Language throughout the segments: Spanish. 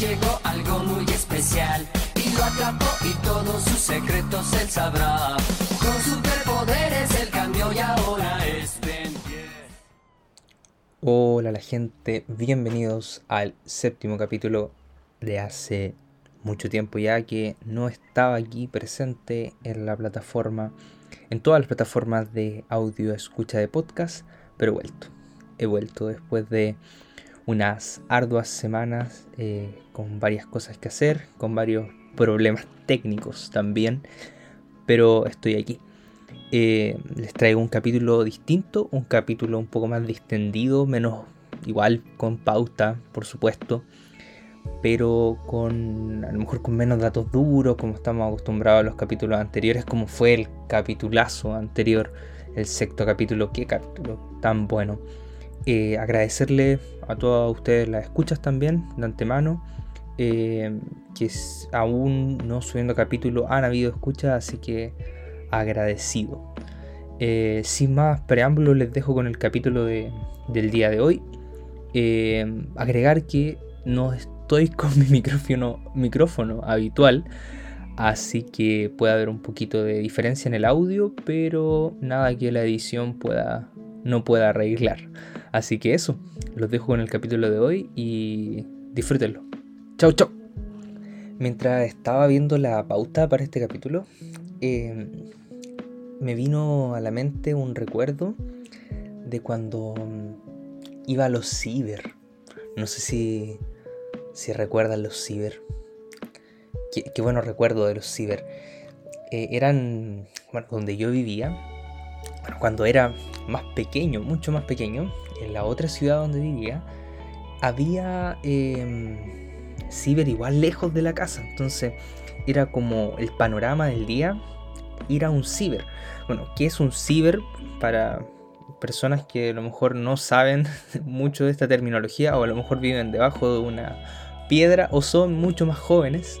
llegó algo muy especial y lo atrapó y todos sus secretos él sabrá. Con superpoderes él cambió y ahora es Ben 10. Hola la gente, bienvenidos al séptimo capítulo de hace mucho tiempo ya que no estaba aquí presente en la plataforma, en todas las plataformas de audio escucha de podcast, pero he vuelto. He vuelto después de unas arduas semanas eh, con varias cosas que hacer, con varios problemas técnicos también, pero estoy aquí. Eh, les traigo un capítulo distinto, un capítulo un poco más distendido, menos igual con pauta, por supuesto, pero con a lo mejor con menos datos duros, como estamos acostumbrados a los capítulos anteriores, como fue el capitulazo anterior, el sexto capítulo, qué capítulo tan bueno. Eh, agradecerle a todos ustedes las escuchas también de antemano. Eh, que aún no subiendo capítulo han habido escuchas, así que agradecido. Eh, sin más preámbulos, les dejo con el capítulo de, del día de hoy. agregar que no estoy con mi micrófono, micrófono habitual, así que puede haber un poquito de diferencia en el audio, pero nada que la edición pueda, no pueda arreglar. Así que eso, los dejo con el capítulo de hoy y disfrútenlo. Chau, chau. Mientras estaba viendo la pauta para este capítulo, em, me vino a la mente un recuerdo de cuando iba a los ciber. No sé si, si recuerdan los ciber. Qué, bueno recuerdo de los ciber. Eh, eran, bueno, donde yo vivía, cuando era más pequeño, mucho más pequeño, en la otra ciudad donde vivía, había eh, ciber igual lejos de la casa. Entonces era como el panorama del día ir a un ciber. Bueno, ¿qué es un ciber para personas que a lo mejor no saben mucho de esta terminología o a lo mejor viven debajo de una piedra o son mucho más jóvenes?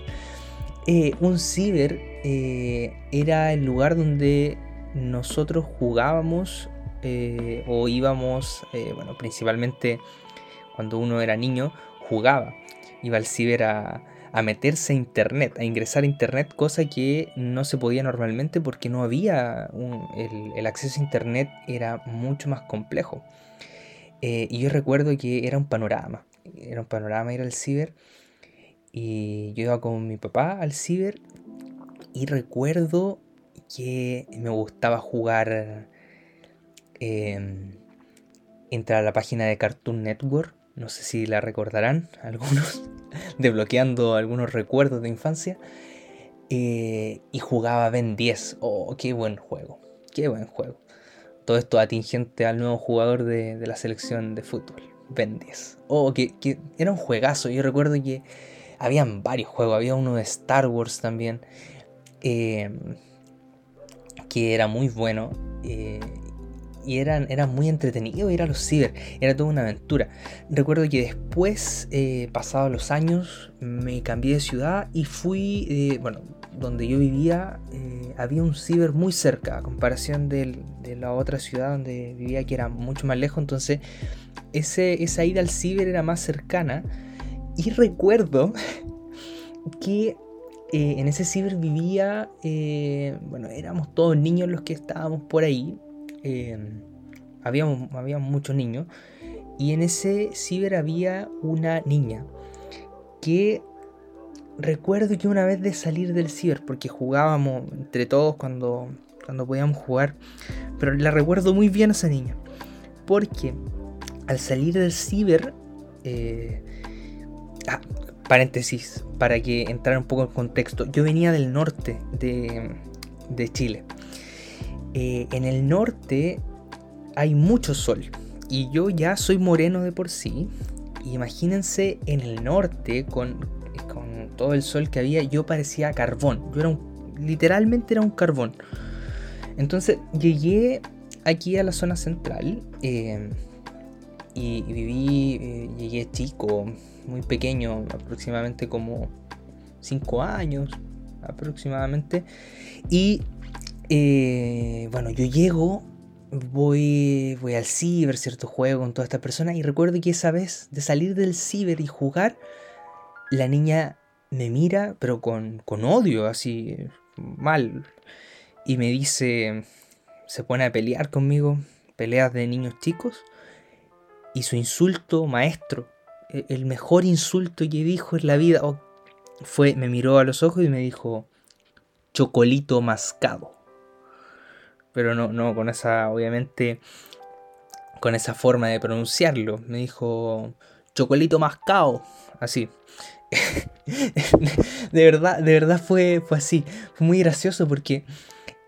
Eh, un ciber eh, era el lugar donde nosotros jugábamos eh, o íbamos, eh, bueno, principalmente cuando uno era niño, jugaba. Iba al ciber a, meterse a internet, a ingresar a internet, cosa que no se podía normalmente porque no había el, acceso a internet era mucho más complejo. Eh, y yo recuerdo que era un panorama, era un panorama ir al ciber y yo iba con mi papá al ciber y recuerdo que me gustaba jugar Em, entra a la página de Cartoon Network, no sé si la recordarán algunos, desbloqueando algunos recuerdos de infancia, eh, y jugaba Ben 10. Oh, qué buen juego, qué buen juego. Todo esto atingente al nuevo jugador de, la selección de fútbol, Ben 10. Oh, que, era un juegazo, yo recuerdo que habían varios juegos, había uno de Star Wars también, em, que era muy bueno. Eh, y eran, era muy entretenido ir a los ciber, era toda una aventura. Recuerdo que después, eh, pasados los años, me cambié de ciudad y fui, eh, bueno, donde yo vivía, eh, había un ciber muy cerca, a comparación de la otra ciudad donde vivía, que era mucho más lejos, entonces ese, esa ida al ciber era más cercana. Y recuerdo que en ese ciber vivía, bueno, éramos todos niños los que estábamos por ahí, eh, había, muchos niños y en ese ciber había una niña que recuerdo que una vez de salir del ciber, porque jugábamos entre todos cuando, cuando podíamos jugar, pero la recuerdo muy bien a esa niña, porque al salir del ciber, eh, ah, paréntesis, para que entrara un poco en contexto, yo venía del norte de, de Chile. Eh, en el norte hay mucho sol y yo ya soy moreno de por sí. Imagínense en el norte con, con todo el sol que había, yo parecía carbón. Yo era un, literalmente era un carbón. Entonces llegué aquí a la zona central eh, y, viví, eh, llegué chico, muy pequeño, aproximadamente como 5 años aproximadamente. Y eh, bueno, yo llego, voy, voy al ciber, cierto juego con todas estas personas y recuerdo que esa vez de salir del ciber y jugar, la niña me mira, pero con, con odio, así, mal. Y me dice, se pone a pelear conmigo, peleas de niños chicos. Y su insulto maestro, e, el mejor insulto que dijo en la vida, oh, fue, me miró a los ojos y me dijo, chocolito mascado. Pero no, no, con esa, obviamente, con esa forma de pronunciarlo. Me dijo, chocolito mascado. Así. de verdad, de verdad fue, fue así. Fue muy gracioso porque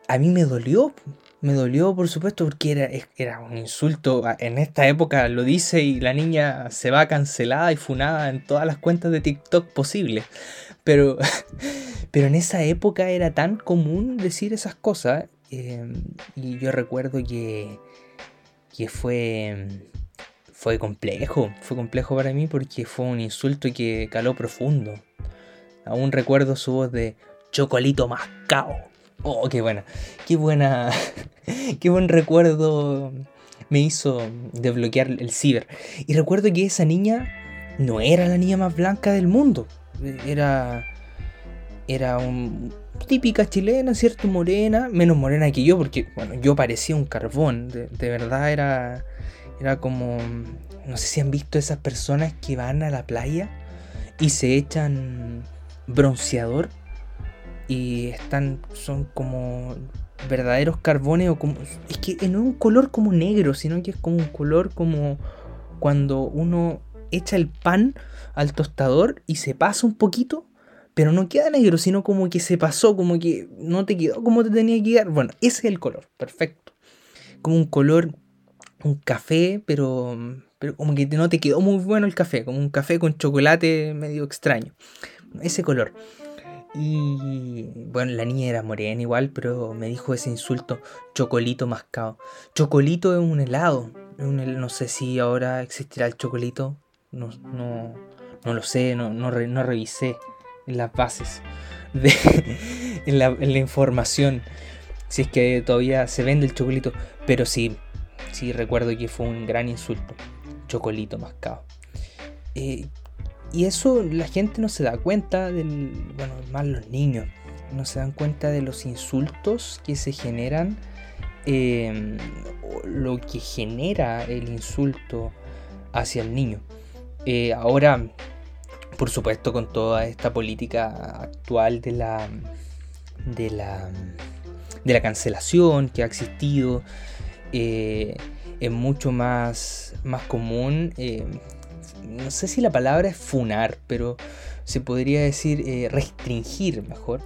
a mí me dolió. Me dolió, por supuesto, porque era, era un insulto. En esta época lo dice y la niña se va cancelada y funada en todas las cuentas de TikTok posibles. Pero, pero en esa época era tan común decir esas cosas. Eh, y yo recuerdo que, que fue, fue complejo. Fue complejo para mí porque fue un insulto que caló profundo. Aún recuerdo su voz de chocolito mascao. Oh, qué buena. Qué buena. qué buen recuerdo me hizo desbloquear el ciber. Y recuerdo que esa niña no era la niña más blanca del mundo. Era. Era un, típica chilena, ¿cierto? Morena, menos morena que yo, porque, bueno, yo parecía un carbón, de, verdad era, era como, no sé si han visto esas personas que van a la playa y se echan bronceador y están, son como verdaderos carbones o como, es que no es un color como negro, sino que es como un color como cuando uno echa el pan al tostador y se pasa un poquito, pero no queda negro, sino como que se pasó, como que no te quedó como te tenía que quedar. Bueno, ese es el color, perfecto. Como un color, un café, pero, pero como que no te quedó muy bueno el café, como un café con chocolate medio extraño. Ese color. Y bueno, la niña era morena igual, pero me dijo ese insulto, chocolito mascado. Chocolito es un helado. no sé si ahora existirá el chocolito. No, no, no lo sé, no, no, no revisé en las bases, de, la, información, si es que todavía se vende el chocolito. Pero sí, sí recuerdo que fue un gran insulto. Chocolito mascado. Eh, y eso la gente no se da cuenta del. Bueno, más los niños. No se dan cuenta de los insultos que se generan. Em, lo que genera el insulto hacia el niño. Eh, ahora por supuesto con toda esta política actual de la de la de la cancelación que ha existido eh, es mucho más más común eh, no sé si la palabra es funar pero se podría decir eh, restringir mejor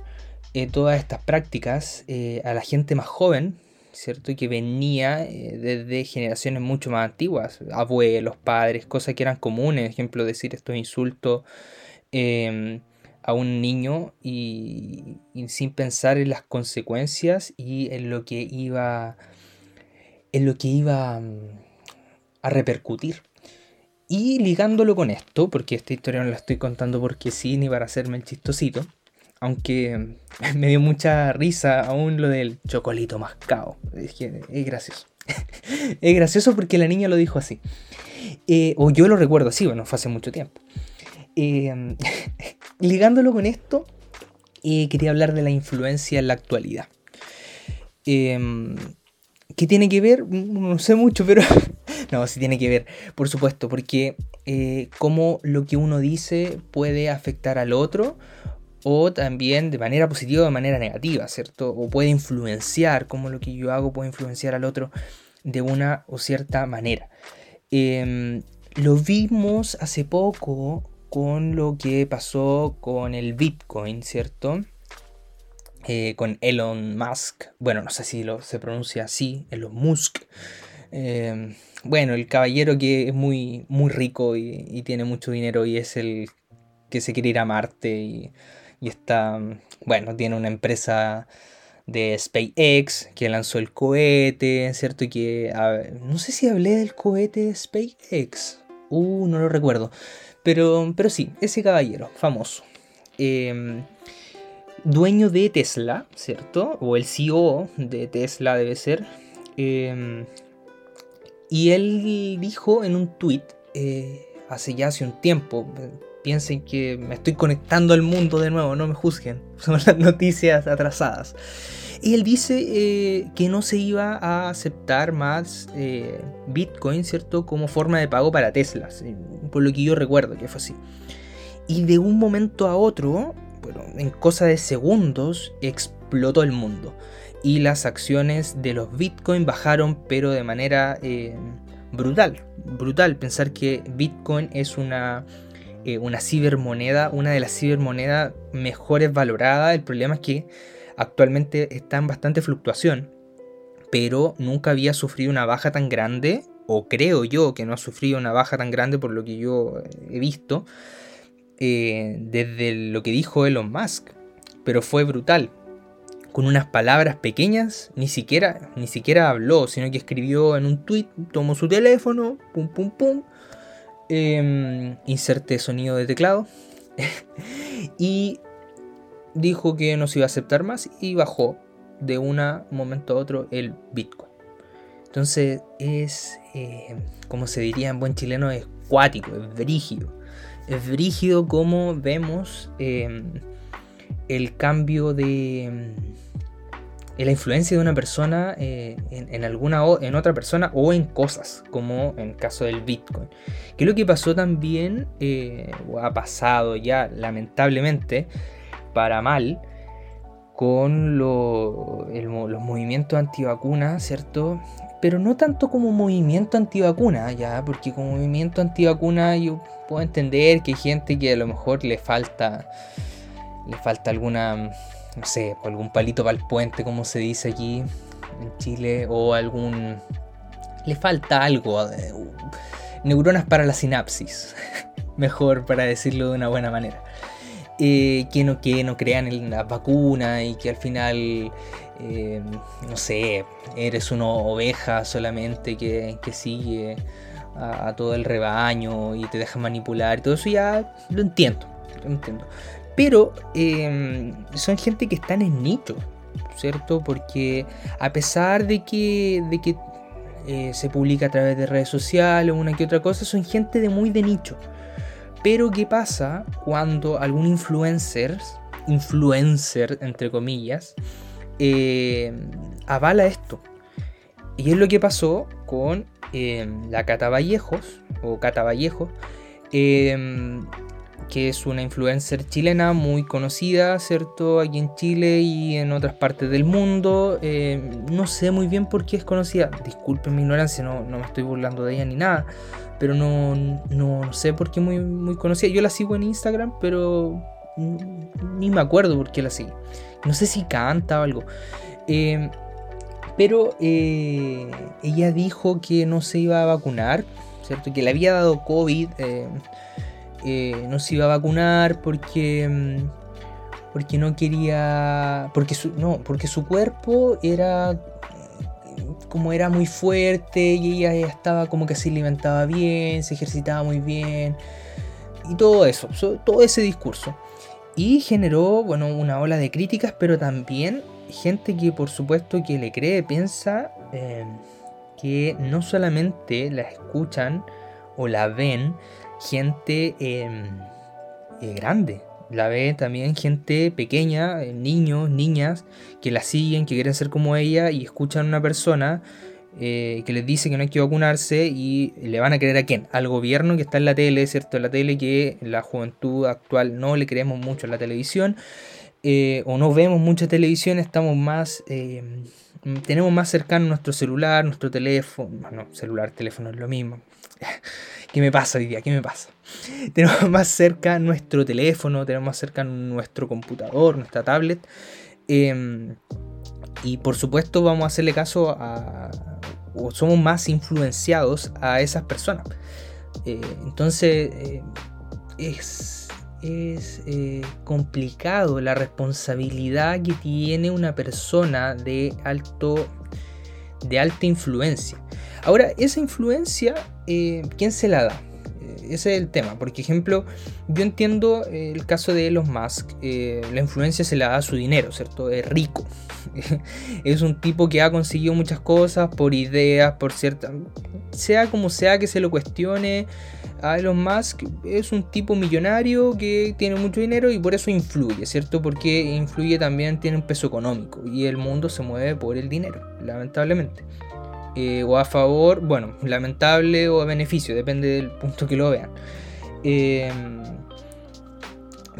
todas estas prácticas a la gente más joven ¿cierto? Que venía desde generaciones mucho más antiguas, abuelos, padres, cosas que eran comunes, ejemplo, decir estos insultos em, a un niño y, sin pensar en las consecuencias y en lo que iba, en lo que iba mm, a repercutir. Y ligándolo con esto, porque esta historia no la estoy contando porque sí, ni para hacerme el chistosito, aunque me dio mucha risa aún lo del chocolito mascado. Es es gracioso. es gracioso porque la niña lo dijo así. Eh, o yo lo recuerdo así, bueno, fue hace mucho tiempo. Eh, ligándolo con esto, eh, quería hablar de la influencia en la actualidad. ¿Qué tiene que ver? No sé mucho, pero... no, sí tiene que ver, por supuesto, porque cómo lo que uno dice puede afectar al otro o también de manera positiva o de manera negativa, ¿cierto? O puede influenciar, como lo que yo hago puede influenciar al otro de una o cierta manera. Em, lo vimos hace poco con lo que pasó con el Bitcoin, ¿cierto? Eh, con Elon Musk. Bueno, no sé si lo, se pronuncia así, Elon Musk. Em, bueno, el caballero que es muy, muy rico y, y, tiene mucho dinero y es el que se quiere ir a Marte y y está, bueno, tiene una empresa de SpaceX que lanzó el cohete, ¿cierto? Y que, no sé si hablé del cohete de SpaceX, uh, no lo recuerdo, pero, pero sí, ese caballero, famoso. Em, dueño de Tesla, ¿cierto? O el CEO de Tesla debe ser. Em, y él dijo en un tweet, eh, hace ya hace un tiempo, piensen que me estoy conectando al mundo de nuevo, no me juzguen, son las noticias atrasadas. Y él dice eh, que no se iba a aceptar más eh, Bitcoin, ¿cierto? Como forma de pago para Tesla, por lo que yo recuerdo que fue así. Y de un momento a otro, bueno, en cosa de segundos, explotó el mundo. Y las acciones de los Bitcoin bajaron, pero de manera eh, brutal. Brutal pensar que Bitcoin es una una cibermoneda, una de las cibermonedas mejores valoradas. El problema es que actualmente está en bastante fluctuación, pero nunca había sufrido una baja tan grande, o creo yo que no ha sufrido una baja tan grande por lo que yo he visto, eh, desde lo que dijo Elon Musk. Pero fue brutal. Con unas palabras pequeñas, ni siquiera, ni siquiera habló, sino que escribió en un tweet, tomó su teléfono, pum pum pum, eh, inserte sonido de teclado y dijo que no se iba a aceptar más y bajó de un momento a otro el Bitcoin. Entonces es, eh, como se diría en buen chileno, es cuático, es brígido. Es brígido como vemos em, el cambio de la influencia de una persona eh, en, alguna en otra persona o en cosas, como en el caso del Bitcoin. Que lo que pasó también, eh, o ha pasado ya lamentablemente, para mal con los movimientos antivacunas, ¿cierto? Pero no tanto como movimiento antivacuna, ya, porque como movimiento antivacuna yo puedo entender que hay gente que a lo mejor le falta, le falta alguna, no sé, algún palito para el puente, como se dice aquí en Chile, o algún, le falta algo, eh, neuronas para la sinapsis, mejor para decirlo de una buena manera. Eh, que, no, que no crean en la vacuna y que al final, eh, no sé, eres una oveja solamente que, sigue a, todo el rebaño y te deja manipular. Todo eso ya lo entiendo, lo entiendo. Pero em, son gente que están en nicho, ¿cierto? Porque a pesar de que, de que eh, se publica a través de redes sociales o una que otra cosa, son gente de muy de nicho. Pero ¿qué pasa cuando algún influencer, influencer entre comillas, eh, avala esto? Y es lo que pasó con eh, la Cata Vallejos, o Cata Vallejo, eh, que es una influencer chilena muy conocida, ¿cierto? Aquí en Chile y en otras partes del mundo. no sé muy bien por qué es conocida. Disculpen mi ignorancia, no, no me estoy burlando de ella ni nada pero no, no, sé por qué muy, muy conocida. Yo la sigo en Instagram, pero ni me acuerdo por qué la sigo. No sé si canta o algo. Em, pero eh, ella dijo que no se iba a vacunar, ¿cierto? Que le había dado COVID, eh, no se iba a vacunar porque em, porque no quería porque su, no porque su cuerpo era como era muy fuerte y ella estaba como que se alimentaba bien, se ejercitaba muy bien y todo eso, todo ese discurso. Y generó, bueno, una ola de críticas, pero también gente que por supuesto que le cree, piensa em, que no solamente la escuchan o la ven gente em, eh, grande, la ve también gente pequeña, eh, niños, niñas, que la siguen, que quieren ser como ella y escuchan a una persona eh, que les dice que no hay que vacunarse y le van a creer a quién? Al gobierno que está en la tele, ¿cierto? En la tele que la juventud actual no le creemos mucho a la televisión eh, o no vemos mucha televisión, estamos más... tenemos más cercano nuestro celular, nuestro teléfono, no, celular, teléfono es lo mismo. ¿Qué me pasa hoy día? ¿Qué me pasa? Tenemos más cerca nuestro teléfono, tenemos más cerca nuestro computador, nuestra tablet. Em, y por supuesto vamos a hacerle caso a... o somos más influenciados a esas personas. Eh, entonces eh, es, es eh, complicado la responsabilidad que tiene una persona de alto de alta influencia. Ahora, esa influencia, eh, ¿quién se la da? Eh, ese es el tema. Por ejemplo, yo entiendo el caso de Elon Musk. Eh, la influencia se la da a su dinero, ¿cierto? Es rico. es un tipo que ha conseguido muchas cosas por ideas, por cierta. Sea como sea que se lo cuestione, a Elon Musk es un tipo millonario que tiene mucho dinero y por eso influye, ¿cierto? Porque influye también, tiene un peso económico y el mundo se mueve por el dinero, lamentablemente. Eh, o a favor, bueno, lamentable o a beneficio, depende del punto que lo vean. Eh,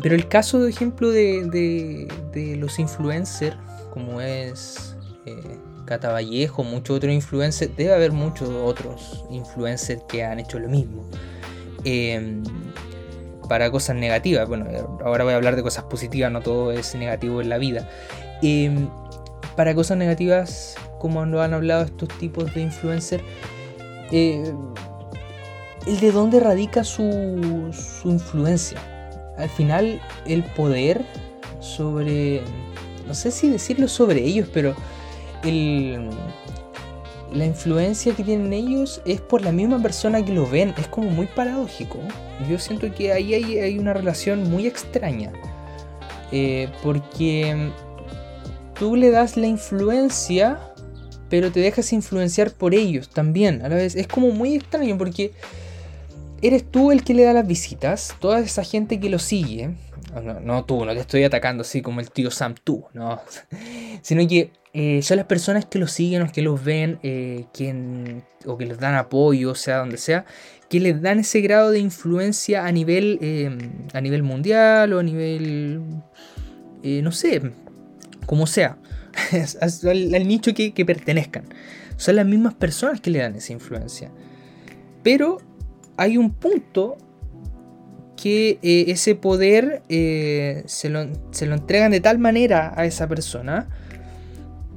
pero el caso, de ejemplo, de, los influencers, como es eh, Cata Vallejo, muchos otros influencers, debe haber muchos otros influencers que han hecho lo mismo. Em, para cosas negativas, bueno, ahora voy a hablar de cosas positivas, no todo es negativo en la vida. Em, para cosas negativas, como lo han hablado estos tipos de influencers, eh, el de dónde radica su, su influencia al final el poder sobre, no sé si decirlo sobre ellos, pero el, la influencia que tienen ellos es por la misma persona que lo ven. Es como muy paradójico. Yo siento que ahí hay, una relación muy extraña. Eh, porque tú le das la influencia, pero te dejas influenciar por ellos también. A la vez es como muy extraño porque eres tú el que le da las visitas, toda esa gente que lo sigue, no, tú, no te estoy atacando así como el tío Sam tú, no, sino que eh, son las personas que lo siguen o que los ven, eh, o que les dan apoyo, sea donde sea, que les dan ese grado de influencia a nivel, em, a nivel mundial o a nivel, eh, no sé, como sea, al, nicho que, que pertenezcan. Son las mismas personas que le dan esa influencia. Pero hay un punto que eh, ese poder eh, se, lo, entregan de tal manera a esa persona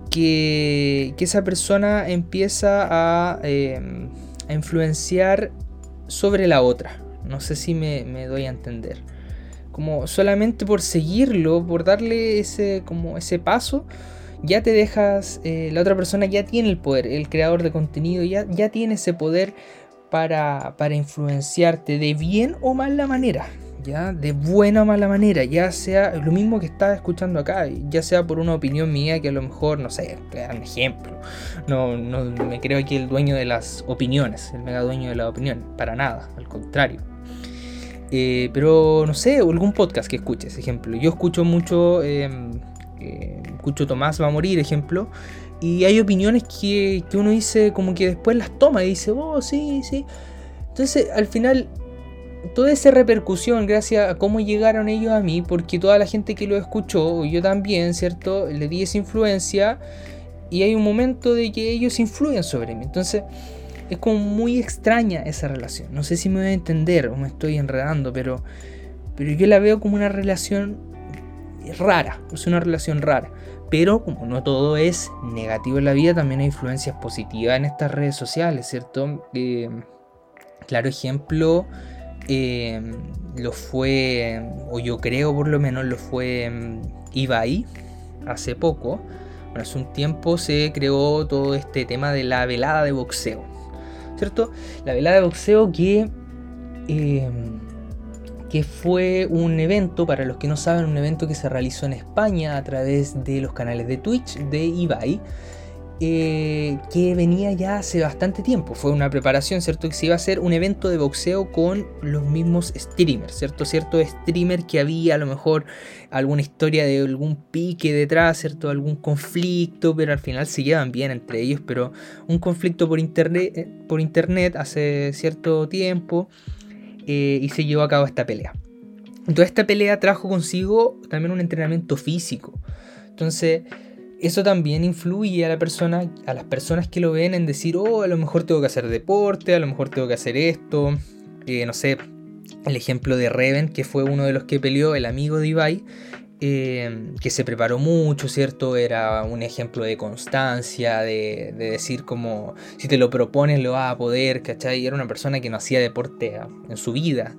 que, esa persona empieza a, em, a, influenciar sobre la otra. No sé si me, doy a entender. Como solamente por seguirlo, por darle ese, como ese paso, ya te dejas, eh, la otra persona ya tiene el poder, el creador de contenido ya, ya tiene ese poder para, influenciarte de bien o mala manera. De buena o mala manera, ya sea lo mismo que estás escuchando acá, ya sea por una opinión mía que a lo mejor, no sé, te un ejemplo. No, no me creo aquí el dueño de las opiniones, el mega dueño de la opinión, para nada, al contrario. Eh, pero no sé, algún podcast que escuches, ejemplo. Yo escucho mucho, em, eh, escucho Tomás va a morir, ejemplo, y hay opiniones que, uno dice como que después las toma y dice, oh, sí, sí. Entonces, al final, toda esa repercusión, gracias a cómo llegaron ellos a mí, porque toda la gente que lo escuchó, yo también, ¿cierto? Le di esa influencia y hay un momento de que ellos influyen sobre mí. Entonces, es como muy extraña esa relación. No sé si me voy a entender o me estoy enredando, pero, pero yo la veo como una relación rara, es una relación rara. Pero como no todo es negativo en la vida, también hay influencias positivas en estas redes sociales, ¿cierto? Eh, claro ejemplo eh, lo fue, o yo creo por lo menos lo fue mm, Ibai hace poco. Bueno, hace un tiempo se creó todo este tema de la velada de boxeo, ¿cierto? La velada de boxeo que... Eh, que fue un evento, para los que no saben, un evento que se realizó en España a través de los canales de Twitch de Ibai, eh, que venía ya hace bastante tiempo. Fue una preparación, ¿cierto? Que se iba a hacer un evento de boxeo con los mismos streamers, ¿cierto? Cierto streamer que había a lo mejor alguna historia de algún pique detrás, ¿cierto? Algún conflicto, pero al final se llevan bien entre ellos, pero un conflicto por internet, eh, por internet hace cierto tiempo eh, y se llevó a cabo esta pelea. Toda esta pelea trajo consigo también un entrenamiento físico. Entonces, eso también influye a la persona, a las personas que lo ven en decir, oh, a lo mejor tengo que hacer deporte, a lo mejor tengo que hacer esto. Eh, no sé, el ejemplo de Reven, que fue uno de los que peleó, el amigo de Ibai, eh, que se preparó mucho, ¿cierto? Era un ejemplo de constancia, de, decir como si te lo propones lo vas a poder, ¿cachai? Era una persona que no hacía deporte en su vida.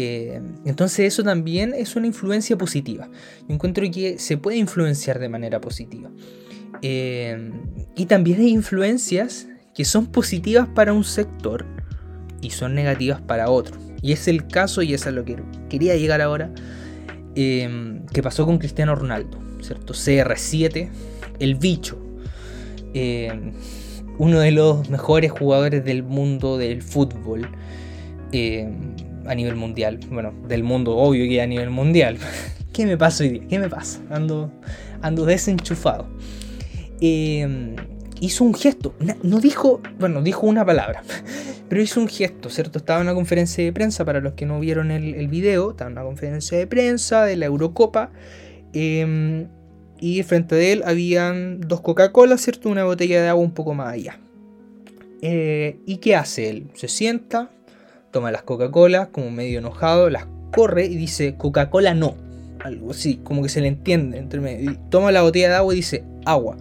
Eh, entonces eso también es una influencia positiva. Yo encuentro que se puede influenciar de manera positiva. Eh, y también hay influencias que son positivas para un sector y son negativas para otro. Y es el caso, y es a lo que quería llegar ahora, Em, que pasó con Cristiano Ronaldo, ¿cierto? CR7, el bicho. Uno de los mejores jugadores del mundo del fútbol. eh, a nivel mundial. Bueno, del mundo, obvio que a nivel mundial. ¿Qué me pasa hoy día? ¿Qué me pasa? Ando, ando desenchufado. Eh, hizo un gesto, no dijo, bueno, dijo una palabra, pero hizo un gesto, ¿cierto? Estaba en una conferencia de prensa, para los que no vieron el, video, estaba en una conferencia de prensa de la Eurocopa, em, y frente a él habían dos Coca-Cola, ¿cierto? Una botella de agua un poco más allá. Eh, ¿Y qué hace él? Se sienta, toma las Coca-Cola, como medio enojado, las corre y dice, Coca-Cola no. Algo así, como que se le entiende entre medio. Toma la botella de agua y dice, agua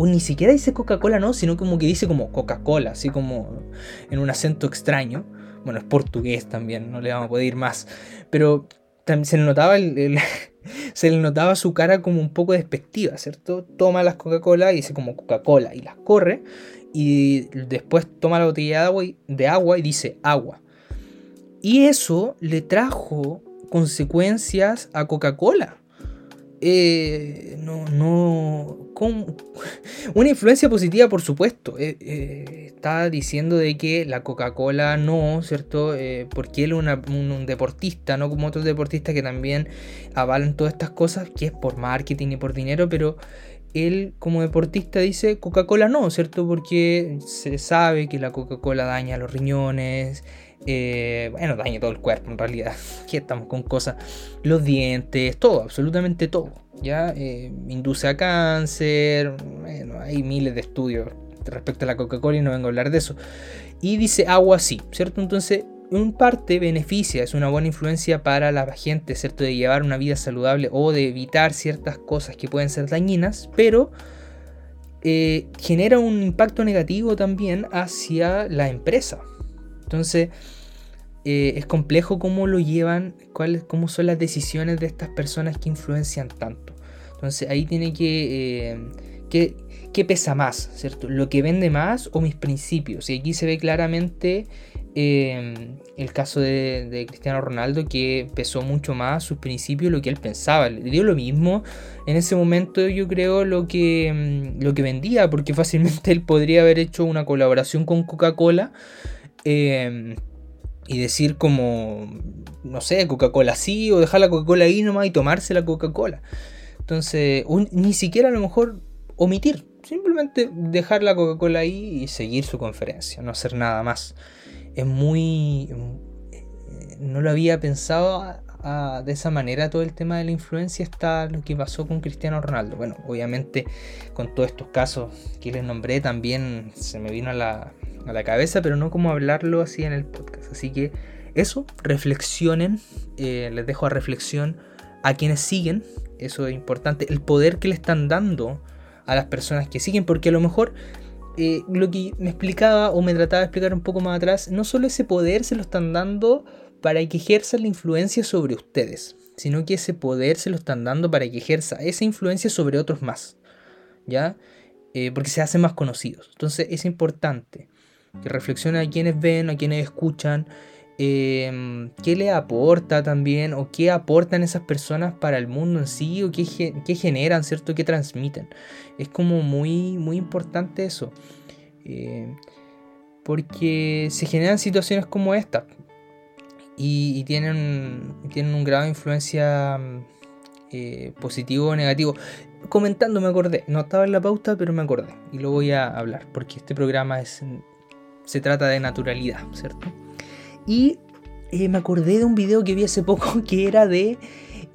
o ni siquiera dice Coca-Cola, no, sino como que dice como Coca-Cola, así como en un acento extraño. Bueno, es portugués también, no le vamos a poder ir más. Pero se le notaba se le notaba su cara como un poco despectiva, ¿cierto? Toma las Coca-Cola y dice como Coca-Cola y las corre y después toma la botella de agua y, dice agua. Y eso le trajo consecuencias a Coca-Cola. Eh, no, no, una influencia positiva, por supuesto. Eh, eh, está diciendo de que la Coca-Cola no, ¿cierto? porque él es un, deportista, no como otros deportistas que también avalan todas estas cosas, que es por marketing y por dinero, pero él como deportista dice Coca-Cola no, ¿cierto? Porque se sabe que la Coca-Cola daña los riñones, eh, bueno, daña todo el cuerpo en realidad. Aquí estamos con cosas. Los dientes, todo, absolutamente todo. Ya eh, induce a cáncer. Bueno, hay miles de estudios respecto a la Coca-Cola y no vengo a hablar de eso. Y dice agua sí, ¿cierto? Entonces, en parte beneficia, es una buena influencia para la gente, ¿cierto? De llevar una vida saludable o de evitar ciertas cosas que pueden ser dañinas, pero eh, genera un impacto negativo también hacia la empresa. Entonces, eh, es complejo cómo lo llevan, cuáles, cómo son las decisiones de estas personas que influencian tanto. Entonces, ahí tiene que, eh, ¿qué pesa más? ¿cierto? ¿Lo que vende más o mis principios? Y aquí se ve claramente em, el caso de, Cristiano Ronaldo que pesó mucho más sus principios lo que él pensaba. Le dio lo mismo en ese momento yo creo lo que, em, lo que vendía porque fácilmente él podría haber hecho una colaboración con Coca-Cola Em, y decir como, no sé, Coca-Cola sí, o dejar la Coca-Cola ahí nomás y tomarse la Coca-Cola. Entonces, ni siquiera a lo mejor omitir, simplemente dejar la Coca-Cola ahí y seguir su conferencia, no hacer nada más. Es muy... Eh, no lo había pensado de esa manera todo el tema de la influencia está lo que pasó con Cristiano Ronaldo. Bueno, obviamente con todos estos casos que les nombré también se me vino a la, a la cabeza, pero no como hablarlo así en el podcast. Así que eso, reflexionen, eh, les dejo a reflexión a quienes siguen, eso es importante, el poder que le están dando a las personas que siguen, porque a lo mejor eh, lo que me explicaba o me trataba de explicar un poco más atrás, no solo ese poder se lo están dando para que ejerza la influencia sobre ustedes, sino que ese poder se lo están dando para que ejerza esa influencia sobre otros más, ¿ya? Eh, porque se hacen más conocidos. Entonces es importante que reflexionen a quienes ven, a quienes escuchan, em, qué le aporta también o qué aportan esas personas para el mundo en sí o qué, generan, ¿cierto? ¿Qué transmiten? Es como muy, muy importante eso. Eh, porque se generan situaciones como esta y, tienen, tienen un grado de influencia eh, positivo o negativo. Comentando me acordé, no estaba en la pauta, pero me acordé y lo voy a hablar porque este programa es se trata de naturalidad, ¿cierto? Y eh, me acordé de un video que vi hace poco que era de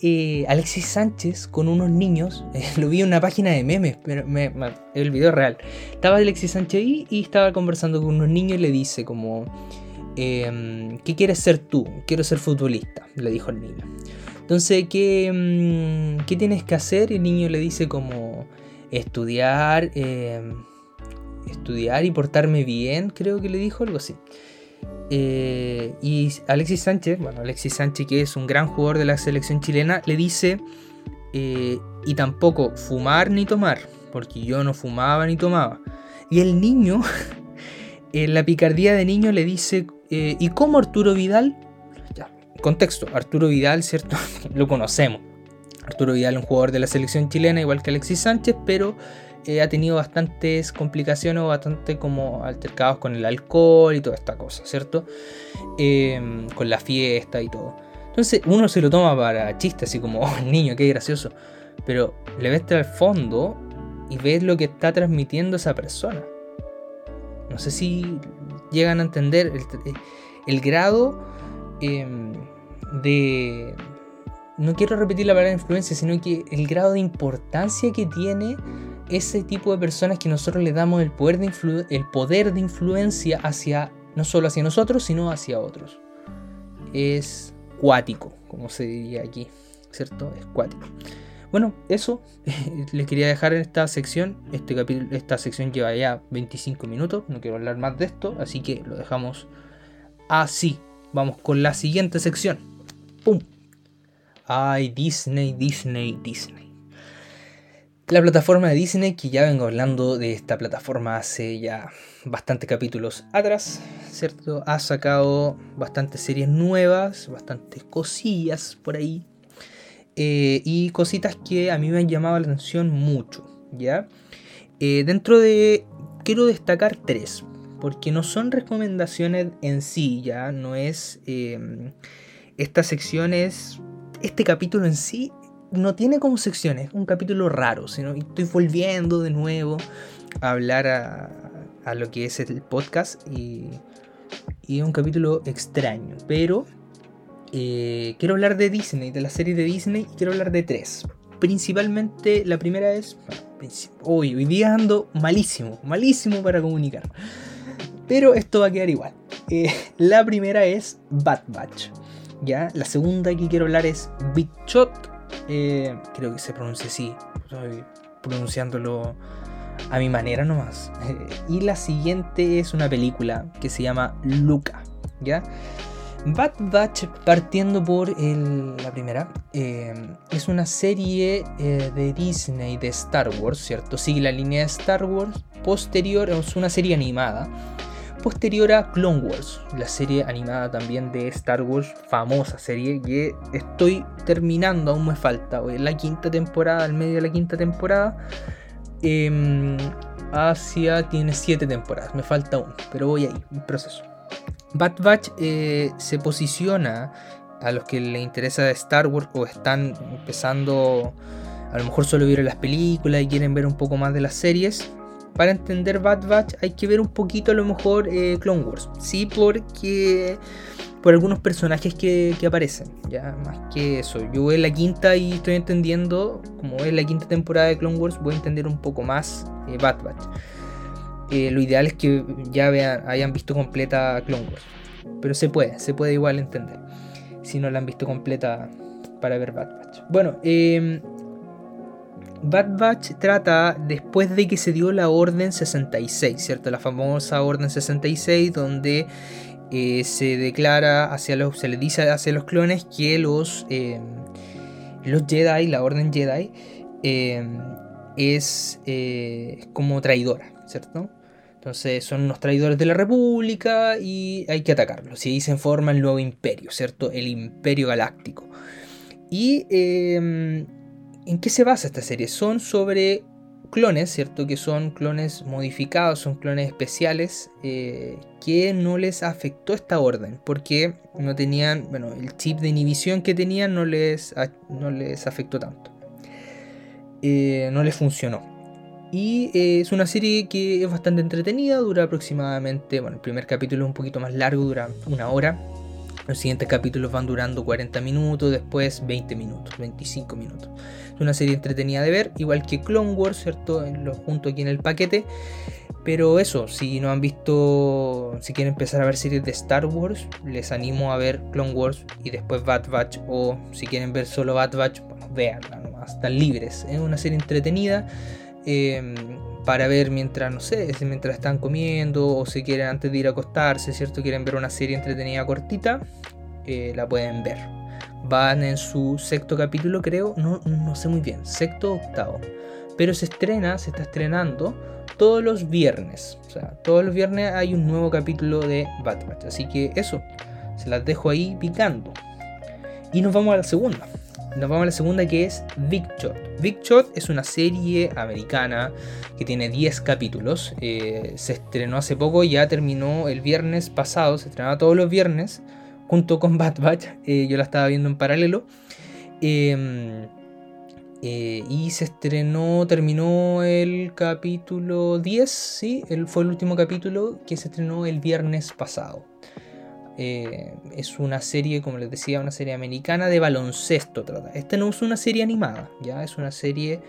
eh, Alexis Sánchez con unos niños. Lo vi en una página de memes, pero el video real. Estaba Alexis Sánchez ahí y estaba conversando con unos niños y le dice como... Em, ¿Qué quieres ser tú? Quiero ser futbolista, le dijo el niño. Entonces, ¿qué, mm, ¿qué tienes que hacer? Y el niño le dice como estudiar, em, estudiar y portarme bien, creo que le dijo algo así. Eh, y Alexis Sánchez, bueno, Alexis Sánchez, que es un gran jugador de la selección chilena, le dice, eh, y tampoco fumar ni tomar, porque yo no fumaba ni tomaba. Y el niño, en la picardía de niño, le dice, eh, ¿y cómo Arturo Vidal? Contexto, Arturo Vidal, ¿cierto? Lo conocemos. Arturo Vidal, un jugador de la selección chilena, igual que Alexis Sánchez, pero eh, ha tenido bastantes complicaciones o bastante como altercados con el alcohol y toda esta cosa, ¿cierto? Em, con la fiesta y todo. Entonces uno se lo toma para chiste, así como, oh, niño, qué gracioso. Pero le ves al fondo y ves lo que está transmitiendo esa persona. No sé si llegan a entender el, grado em, de... No quiero repetir la palabra influencia, sino que el grado de importancia que tiene ese tipo de personas que nosotros le damos el poder de, el poder de influencia hacia, no solo hacia nosotros, sino hacia otros. Es cuático, como se diría aquí, ¿cierto? Es cuático. Bueno, eso les quería dejar en esta sección. Este capítulo, esta sección lleva ya 25 minutos, no quiero hablar más de esto, así que lo dejamos así. Vamos con la siguiente sección. ¡Pum! Ay, Disney, Disney, Disney. La plataforma de Disney, que ya vengo hablando de esta plataforma hace ya bastantes capítulos atrás, ¿cierto? Ha sacado bastantes series nuevas, bastantes cosillas por ahí. Eh, y cositas que a mí me han llamado la atención mucho, ¿ya? Eh, dentro de... Quiero destacar tres, porque no son recomendaciones en sí, ¿ya? No es... Eh, esta sección es... Este capítulo en sí no tiene como secciones, un capítulo raro, sino estoy volviendo de nuevo a hablar a, lo que es el podcast y, es un capítulo extraño, pero eh, quiero hablar de Disney, de la serie de Disney, y quiero hablar de tres. Principalmente la primera es... Uy, hoy día ando malísimo, malísimo para comunicar. Pero esto va a quedar igual. Eh, la primera es Bad Batch. ¿ya? La segunda que quiero hablar es Big Shot eh, creo que se pronuncia así. Estoy pronunciándolo a mi manera nomás. y la siguiente es una película que se llama Luca. ¿Ya? Bad Batch, partiendo por la primera, eh, es una serie eh, de Disney de Star Wars, ¿cierto? Sigue la línea de Star Wars. Posterior es una serie animada posterior a Clone Wars, la serie animada también de Star Wars, famosa serie que estoy terminando, aún me falta, la quinta temporada, al medio de la quinta temporada. Eh, Asia tiene siete temporadas, me falta uno, pero voy ahí, un proceso. Bad Batch eh, se posiciona a los que les interesa Star Wars o están empezando, a lo mejor solo vieron las películas y quieren ver un poco más de las series para entender Bad Batch hay que ver un poquito a lo mejor eh, Clone Wars. Sí, porque por algunos personajes que, aparecen. Ya, más que eso. Yo en la quinta y estoy entendiendo, como es la quinta temporada de Clone Wars, voy a entender un poco más eh, Bad Batch. Eh, lo ideal es que ya vean, hayan visto completa Clone Wars. Pero se puede, se puede igual entender. Si no la han visto completa para ver Bad Batch. Bueno, eh, Bad Batch trata después de que se dio la Orden 66, ¿cierto? La famosa Orden 66 donde eh, se declara hacia los, se le dice hacia los clones que los, eh, los Jedi, la Orden Jedi, eh, es como traidora, ¿cierto? Entonces son unos traidores de la República y hay que atacarlos. Y ahí se forma el nuevo imperio, ¿cierto? El imperio galáctico. Y ¿En qué se basa esta serie? Son sobre clones, ¿cierto? Que son clones modificados, son clones especiales eh, que no les afectó esta orden porque no tenían, bueno, el chip de inhibición que tenían no les, no les afectó tanto. Eh, no les funcionó. Y eh, es una serie que es bastante entretenida, dura aproximadamente, bueno, el primer capítulo es un poquito más largo, dura una hora. Los siguientes capítulos van durando 40 minutos, después 20 minutos, 25 minutos. Una serie entretenida de ver, igual que Clone Wars, ¿cierto? Lo junto aquí en el paquete. Pero eso, si no han visto, si quieren empezar a ver series de Star Wars, les animo a ver Clone Wars y después Bad Batch. O si quieren ver solo Bad Batch, bueno, veanla están libres. Es una serie entretenida em, para ver mientras, no sé, mientras están comiendo o si quieren antes de ir a acostarse, ¿cierto? Quieren ver una serie entretenida cortita, eh, la pueden ver. Van en su sexto capítulo, creo, no, no sé muy bien, sexto o octavo. Pero se estrena, se está estrenando todos los viernes. O sea, todos los viernes hay un nuevo capítulo de Bad. Así que eso, se las dejo ahí picando. Y nos vamos a la segunda. nos vamos a la segunda que es Big Shot. Big Shot es una serie americana que tiene 10 capítulos. Eh, se estrenó hace poco, ya terminó el viernes pasado, se estrenaba todos los viernes junto con Bad Batch. Eh, yo la estaba viendo en paralelo. Em, eh, y se estrenó, terminó el capítulo 10, sí, fue el último capítulo que se estrenó el viernes pasado. Eh, es una serie, como les decía, una serie americana de baloncesto. Trata. Esta no es una serie animada, ya es una serie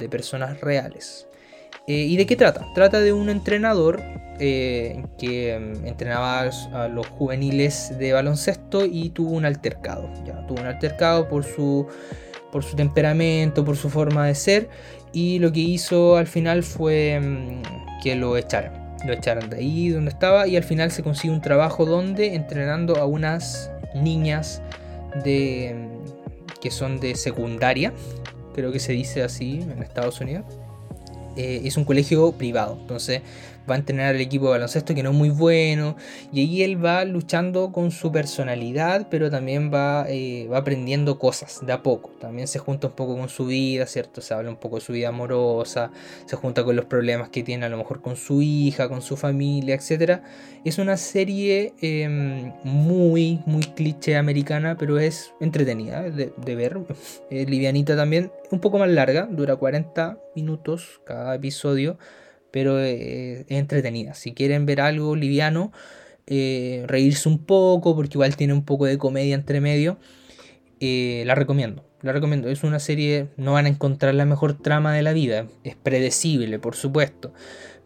de personas reales. ¿Y de qué trata? Trata de un entrenador que mm, entrenaba a los juveniles de baloncesto y tuvo un altercado. Ya tuvo un altercado por su por su temperamento, por su forma de ser, y lo que hizo al final fue mm, que lo echaran. Lo echaron de ahí donde estaba y al final se consigue un trabajo donde entrenando a unas niñas de mm, que son de secundaria, creo que se dice así en Estados Unidos. Eh, es un colegio privado, entonces va a entrenar al equipo de baloncesto que no es muy bueno y ahí él va luchando con su personalidad pero también va, eh, va aprendiendo cosas de a poco. También se junta un poco con su vida cierto se habla un poco de su vida amorosa se junta con los problemas que tiene a lo mejor con su hija con su familia etcétera. Es una serie em, muy muy cliché americana pero es entretenida de, ver es livianita también. Un poco más larga dura 40 minutos cada episodio pero eh, es entretenida. Si quieren ver algo liviano, eh, reírse un poco, porque igual tiene un poco de comedia entre medio, eh, la recomiendo. La recomiendo. Es una serie, no van a encontrar la mejor trama de la vida, es predecible, por supuesto.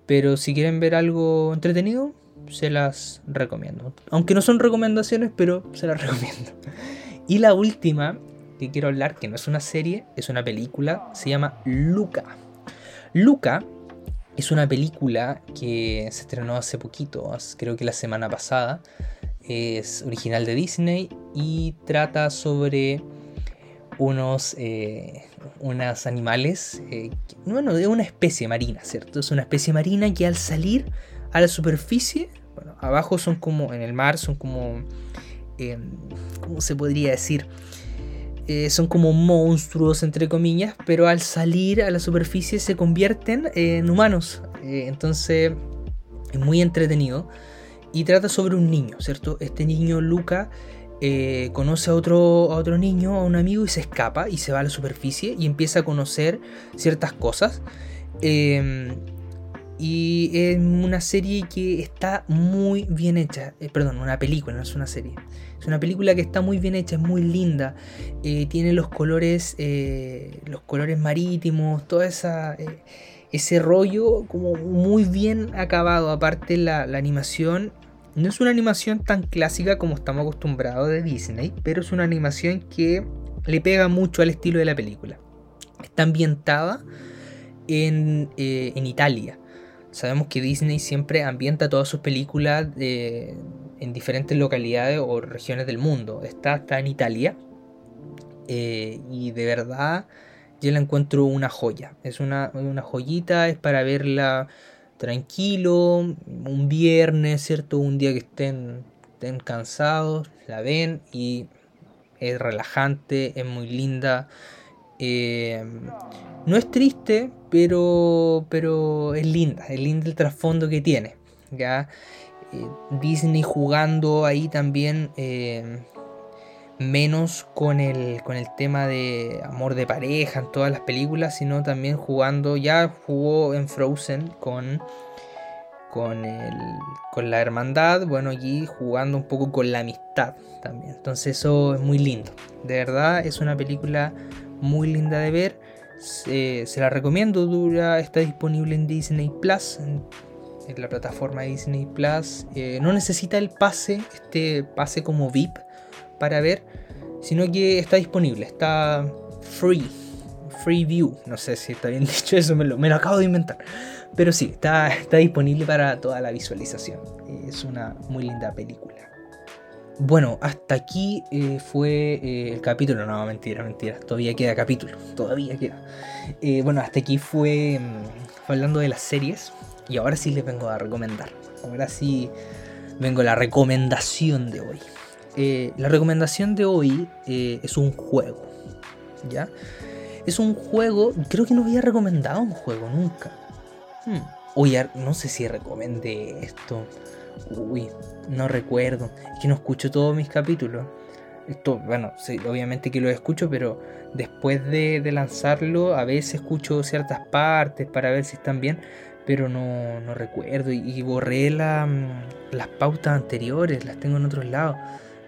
Pero si quieren ver algo entretenido, se las recomiendo. Aunque no son recomendaciones, pero se las recomiendo. Y la última que quiero hablar, que no es una serie, es una película, se llama Luca. Luca es una película que se estrenó hace poquito, creo que la semana pasada. Es original de Disney y trata sobre unos, eh, animales, eh, bueno, de una especie marina, ¿cierto? Es una especie marina que al salir a la superficie, abajo son como, en el mar, son como, eh, ¿cómo se podría decir? Eh, son como monstruos, entre comillas, pero al salir a la superficie se convierten en humanos. Eh, entonces es muy entretenido. Y trata sobre un niño, ¿cierto? Este niño, Luca, eh, conoce a otro, a otro niño, a un amigo, y se escapa y se va a la superficie y empieza a conocer ciertas cosas. Y es una serie que está muy bien hecha. perdón, una película, no es una serie. Es una película que está muy bien hecha, es muy linda. Eh, tiene los colores, eh, los colores marítimos, todo esa, eh, ese rollo como muy bien acabado. Aparte la, la animación no es una animación tan clásica como estamos acostumbrados de Disney, pero es una animación que le pega mucho al estilo de la película. Está ambientada en, en Italia. Sabemos que Disney siempre ambienta todas sus películas en diferentes localidades o regiones del mundo. Esta está en Italia eh, y de verdad yo la encuentro una joya. Es una, joyita, es para verla tranquilo, un viernes, ¿cierto? Un día que estén, estén cansados, la ven y es relajante, es muy linda. Eh, no es triste, pero, pero es linda, es linda el trasfondo que tiene. ¿ya? Eh, Disney jugando ahí también eh, menos con el, con el tema de amor de pareja en todas las películas, sino también jugando, ya jugó en Frozen con, con, el, con la hermandad, bueno, aquí jugando un poco con la amistad también. Entonces eso es muy lindo. De verdad es una película muy linda de ver. Se, la recomiendo, dura, está disponible en Disney Plus, en, la plataforma Disney Plus. Eh, no necesita el pase, este pase como VIP para ver, sino que está disponible, está free, free view. No sé si está bien dicho eso, me lo, me lo acabo de inventar. Pero sí, está, está disponible para toda la visualización. Es una muy linda película. Bueno, hasta aquí eh, fue eh, el capítulo. No, mentira, mentira. Todavía queda capítulo. Todavía queda. Eh, bueno, hasta aquí fue, mm, fue, hablando de las series. Y ahora sí les vengo a recomendar. Ahora sí vengo a la recomendación de hoy. la recomendación de hoy es un juego. ¿ya? Es un juego, creo que no había recomendado un juego nunca. Hmm. Oye, no sé si recomendé esto. Uy, no recuerdo. Es que no escucho todos mis capítulos. Esto, bueno, obviamente que lo escucho, pero después de, lanzarlo, a veces escucho ciertas partes para ver si están bien, pero no, no recuerdo. Y, borré mm, las pautas anteriores, las tengo en otros lados.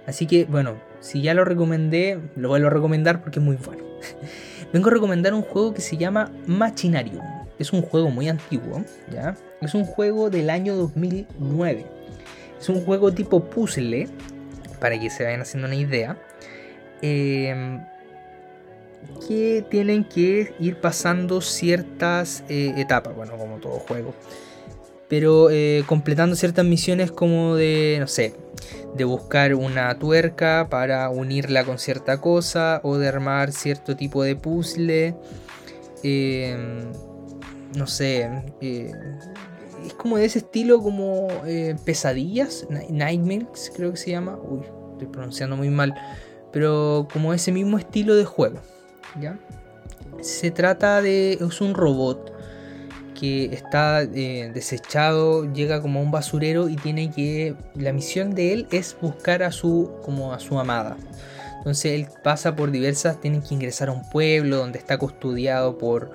Así que, bueno, si ya lo recomendé, lo vuelvo a recomendar porque es muy bueno. Vengo a recomendar un juego que se llama Machinarium. Es un juego muy antiguo, ¿ya? Es un juego del año 2009. Es un juego tipo puzzle para que se vayan haciendo una idea, em, que tienen que ir pasando ciertas eh, etapas, bueno, como todo juego, pero eh, completando ciertas misiones como de, no sé, de buscar una tuerca para unirla con cierta cosa o de armar cierto tipo de puzzle. Em, no sé, eh, es como de ese estilo como eh, pesadillas, Nightmares creo que se llama. Uy, estoy pronunciando muy mal. Pero como ese mismo estilo de juego. ¿ya? Se trata de... Es un robot que está eh, desechado, llega como a un basurero y tiene que... La misión de él es buscar a su, como a su amada. Entonces él pasa por diversas, tiene que ingresar a un pueblo donde está custodiado por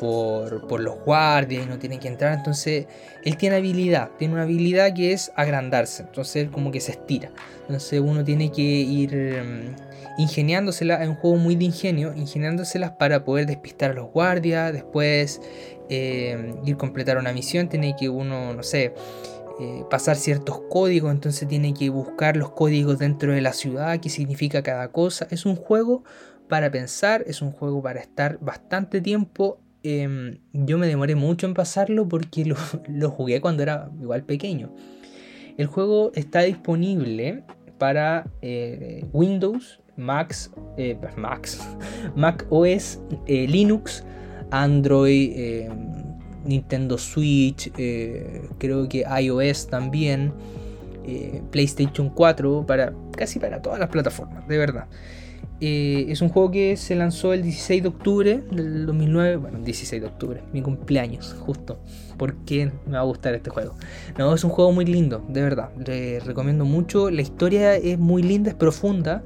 por, los guardias y no tienen que entrar. Entonces él tiene habilidad, tiene una habilidad que es agrandarse. Entonces él como que se estira. Entonces uno tiene que ir mm, ingeniándoselas, es un juego muy de ingenio, ingeniándoselas para poder despistar a los guardias, después eh, ir completar una misión, tiene que uno, no sé, eh, pasar ciertos códigos, entonces tiene que buscar los códigos dentro de la ciudad, qué significa cada cosa. Es un juego para pensar, es un juego para estar bastante tiempo Em, yo me demoré mucho en pasarlo porque lo, jugué cuando era igual pequeño. El juego está disponible para eh, Windows, Max, eh, Max, Mac OS, eh, Linux, Android, em, Nintendo Switch, creo que iOS también, PlayStation 4, para casi para todas las plataformas, de verdad. Eh, es un juego que se lanzó el 16 de octubre del 2009. Bueno, 16 de octubre, mi cumpleaños, justo. ¿Por qué me va a gustar este juego? No, es un juego muy lindo, de verdad. Le recomiendo mucho. La historia es muy linda, es profunda.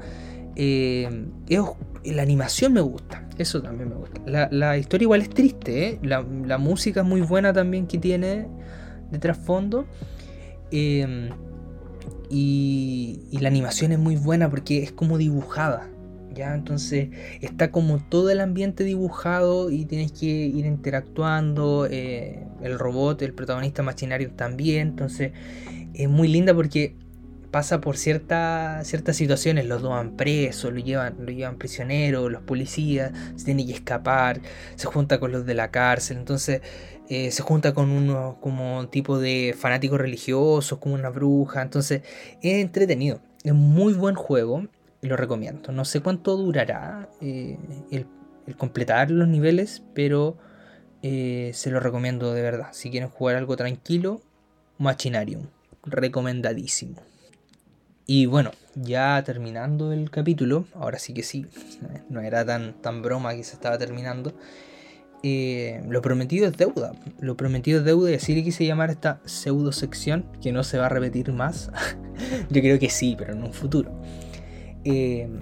Eh, la animación me gusta. Eso también me gusta. La, historia igual es triste. ¿eh? La, música es muy buena también que tiene de trasfondo. y, y la animación es muy buena porque es como dibujada Entonces está como todo el ambiente dibujado y tienes que ir interactuando, eh, el robot, el protagonista machinario también, entonces es muy linda porque pasa por ciertas situaciones, los van presos, lo llevan, prisionero, los policías, se tiene que escapar, se junta con los de la cárcel, entonces eh, se junta con uno como tipo de fanáticos religiosos, como una bruja, entonces es entretenido, es muy buen juego lo recomiendo. No sé cuánto durará eh, el, completar los niveles, pero eh, se lo recomiendo de verdad. Si quieren jugar algo tranquilo, Machinarium, recomendadísimo. Y bueno, ya terminando el capítulo, ahora sí que sí, no era tan, tan broma que se estaba terminando. Eh, lo prometido es deuda. Lo prometido es deuda y así le quise llamar esta pseudo sección que no se va a repetir más. Yo creo que sí, pero en un futuro. Em,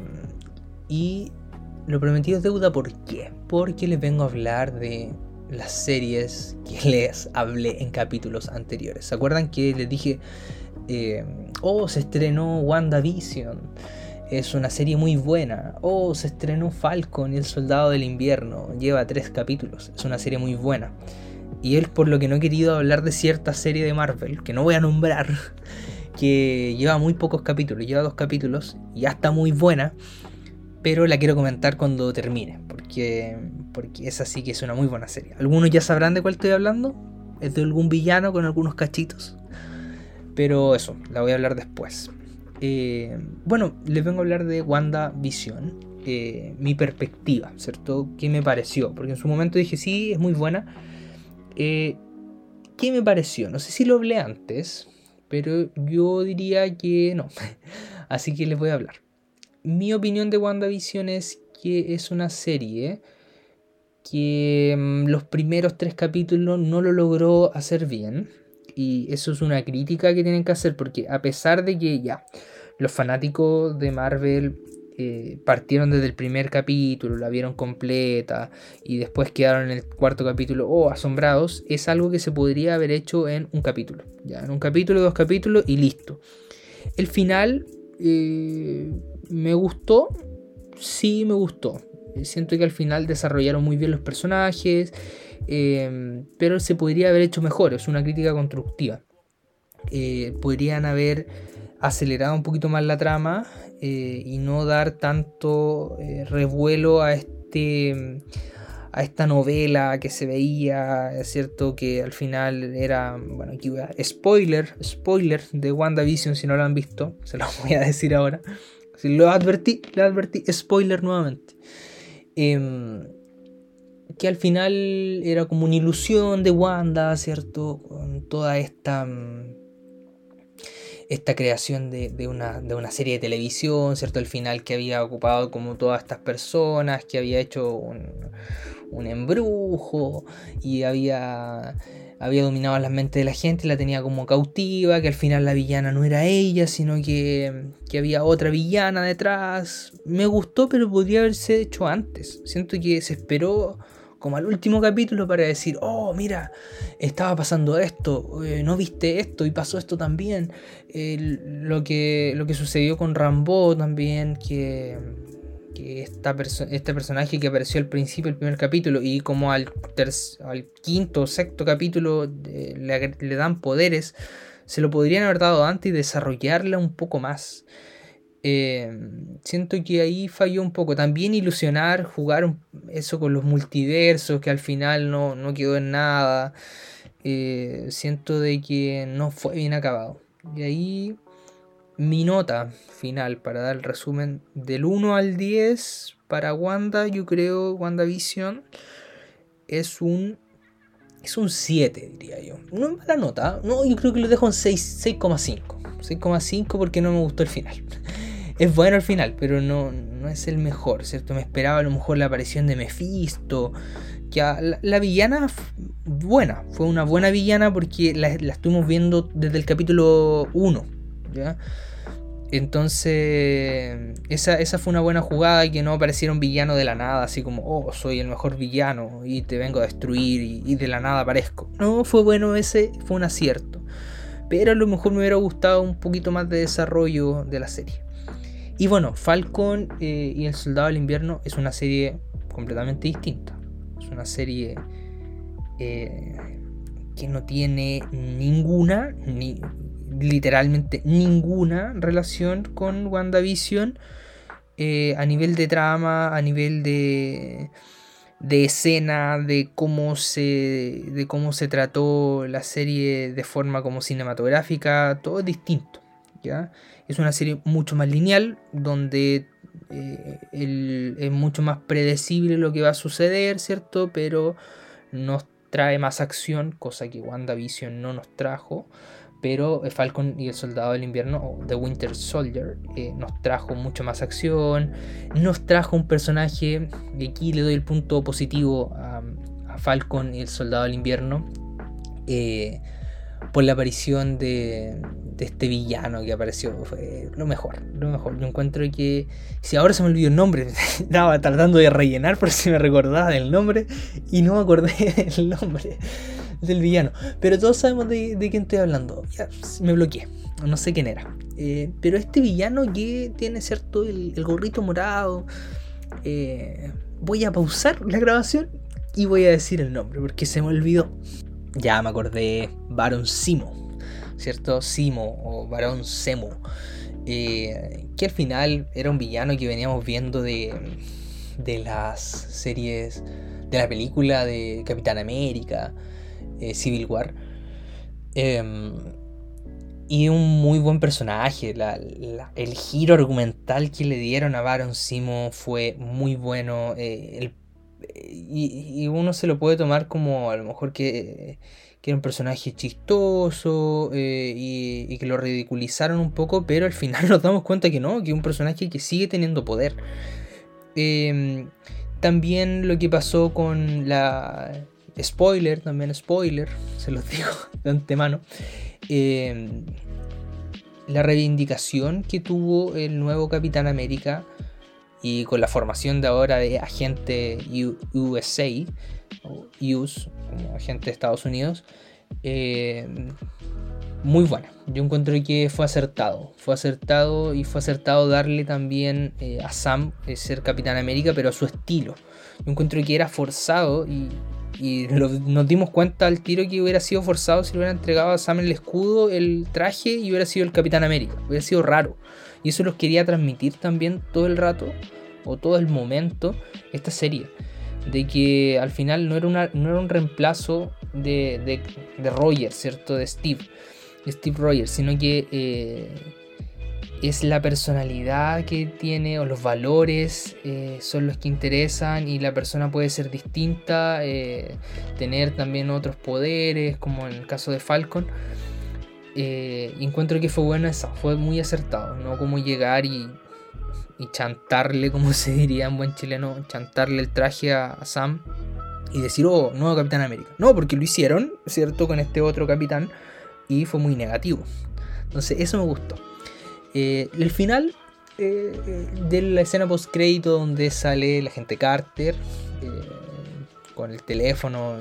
y lo prometido es deuda, ¿por qué? Porque les vengo a hablar de las series que les hablé en capítulos anteriores. ¿Se acuerdan que les dije, em, oh, se estrenó WandaVision? Es una serie muy buena. Oh, se estrenó Falcon y el Soldado del Invierno. Lleva tres capítulos. Es una serie muy buena. Y es por lo que no he querido hablar de cierta serie de Marvel, que no voy a nombrar, que lleva muy pocos capítulos, lleva dos capítulos, ya está muy buena, pero la quiero comentar cuando termine, porque, porque es así que es una muy buena serie. Algunos ya sabrán de cuál estoy hablando, es de algún villano con algunos cachitos, pero eso, la voy a hablar después. Eh, bueno, les vengo a hablar de WandaVision, eh, mi perspectiva, ¿cierto? ¿Qué me pareció? Porque en su momento dije, sí, es muy buena. Eh, ¿Qué me pareció? No sé si lo hablé antes, pero yo diría que no. Así que les voy a hablar. Mi opinión de WandaVision es que es una serie que mm, los primeros tres capítulos no lo logró hacer bien. Y eso es una crítica que tienen que hacer porque a pesar de que ya los fanáticos de Marvel eh, partieron desde el primer capítulo, la vieron completa y después quedaron en el cuarto capítulo oh, asombrados, es algo que se podría haber hecho en un capítulo. Ya, en un capítulo, dos capítulos y listo. El final eh, me gustó, sí me gustó. Siento que al final desarrollaron muy bien los personajes, eh, pero se podría haber hecho mejor, es una crítica constructiva. podrían haber acelerado un poquito más la trama eh, y no dar tanto eh, revuelo a este a esta novela que se veía, es cierto que al final era, bueno, aquí spoiler, spoiler de WandaVision si no lo han visto, se lo voy a decir ahora. Si lo advertí, lo advertí, spoiler nuevamente. Em, que al final era como una ilusión de Wanda, ¿cierto? Con toda esta mm, esta creación de, una, serie de televisión, ¿cierto? El final que había ocupado como todas estas personas, que había hecho un, embrujo y había, había dominado las mentes de la gente, la tenía como cautiva, que al final la villana no era ella, sino que, que había otra villana detrás. Me gustó, pero podría haberse hecho antes. Siento que se esperó como al último capítulo para decir, oh, mira, estaba pasando esto, eh, no viste esto y pasó esto también. lo, que, lo que sucedió con Rambo también, que, que esta este personaje que apareció al principio del primer capítulo y como al, al quinto o sexto capítulo le, le dan poderes, se lo podrían haber dado antes y desarrollarla un poco más. Em, siento que ahí falló un poco. También ilusionar, jugar eso con los multiversos, que al final no, quedó en nada. Eh, siento de que no fue bien acabado. Y ahí mi nota final para dar el resumen del 1 al 10 para Wanda, yo creo, WandaVision, es un es un 7, diría yo. No es mala nota, no, yo creo que lo dejo en 6,5. 6,5 porque no me gustó el final es bueno al final, pero no, no es el mejor, ¿cierto? Me esperaba a lo mejor la aparición de Mephisto, que la, villana buena, fue una buena villana porque la, estuvimos viendo desde el capítulo 1, ¿ya? Entonces, esa, esa, fue una buena jugada y que no apareciera un villano de la nada, así como, oh, soy el mejor villano y te vengo a destruir y de la nada aparezco. No, fue bueno ese, fue un acierto. Pero a lo mejor me hubiera gustado un poquito más de desarrollo de la serie. Y bueno, Falcon eh, y el Soldado del Invierno es una serie completamente distinta. Es una serie eh, que no tiene ninguna, ni literalmente ninguna relación con WandaVision eh, a nivel de trama, a nivel de, de escena, de cómo se de cómo se trató la serie de forma como cinematográfica, todo es distinto, ¿ya? Es una serie mucho más lineal, donde eh, es mucho más predecible lo que va a suceder, ¿cierto? Pero nos trae más acción, cosa que WandaVision no nos trajo. Pero Falcon y el Soldado del Invierno, o The Winter Soldier, eh, nos trajo mucho más acción. Nos trajo un personaje, y aquí le doy el punto positivo a, Falcon y el Soldado del Invierno. Eh, por la aparición de, este villano que apareció. Fue lo mejor, lo mejor. Yo encuentro que. Si ahora se me olvidó el nombre, estaba tratando de rellenar por si me recordaba del nombre y no me acordé del nombre del villano. Pero todos sabemos de, quién estoy hablando. Ya me bloqueé, no sé quién era. Eh, pero este villano que tiene cierto el, gorrito morado. Eh, voy a pausar la grabación y voy a decir el nombre porque se me olvidó. Ya me acordé, Baron Simo ¿cierto? Simo o Barón Semo, eh, que al final era un villano que veníamos viendo de, de las series, de la película de Capitán América, eh, Civil War. Em, y un muy buen personaje. el giro argumental que le dieron a Baron Simo fue muy bueno. Eh, y, uno se lo puede tomar como a lo mejor que que era un personaje chistoso eh, y, que lo ridiculizaron un poco, pero al final nos damos cuenta que no, que es un personaje que sigue teniendo poder. Em, también lo que pasó con la... Spoiler, también spoiler, se los digo de antemano. Em, la reivindicación que tuvo el nuevo Capitán América y con la formación de ahora de agente USA, o US, como agente de Estados Unidos, eh, muy buena. Yo encuentro que fue acertado. Fue acertado y fue acertado darle también eh, a Sam eh, ser Capitán América, pero a su estilo. Yo encuentro que era forzado y, nos dimos cuenta al tiro que hubiera sido forzado si le hubiera entregado a Sam el escudo, el traje y hubiera sido el Capitán América. Hubiera sido raro. Y eso los quería transmitir también todo el rato o todo el momento esta serie. De que al final no era, una, no era un reemplazo de, de, de Roger, ¿cierto? De Steve Steve Rogers, sino que eh, es la personalidad que tiene o los valores eh, son los que interesan y la persona puede ser distinta, eh, tener también otros poderes, como en el caso de Falcon. y encuentro que fue bueno eso, fue muy acertado, no como llegar y, y, chantarle, como se diría en buen chileno, chantarle el traje a Sam y decir, oh, nuevo Capitán América. No, porque lo hicieron, ¿cierto? Con este otro capitán y fue muy negativo. Entonces eso me gustó. Eh, el final eh, eh, de la escena post crédito donde sale la gente Carter con el teléfono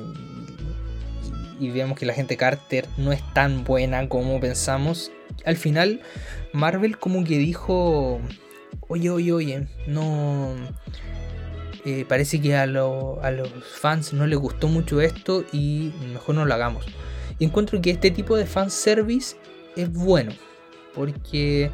y, vemos que la gente Carter no es tan buena como pensamos. Al final Marvel como que dijo, oye, oye, oye, no... parece que a, a los fans no les gustó mucho esto y mejor no lo hagamos. Y encuentro que este tipo de fanservice es bueno. Porque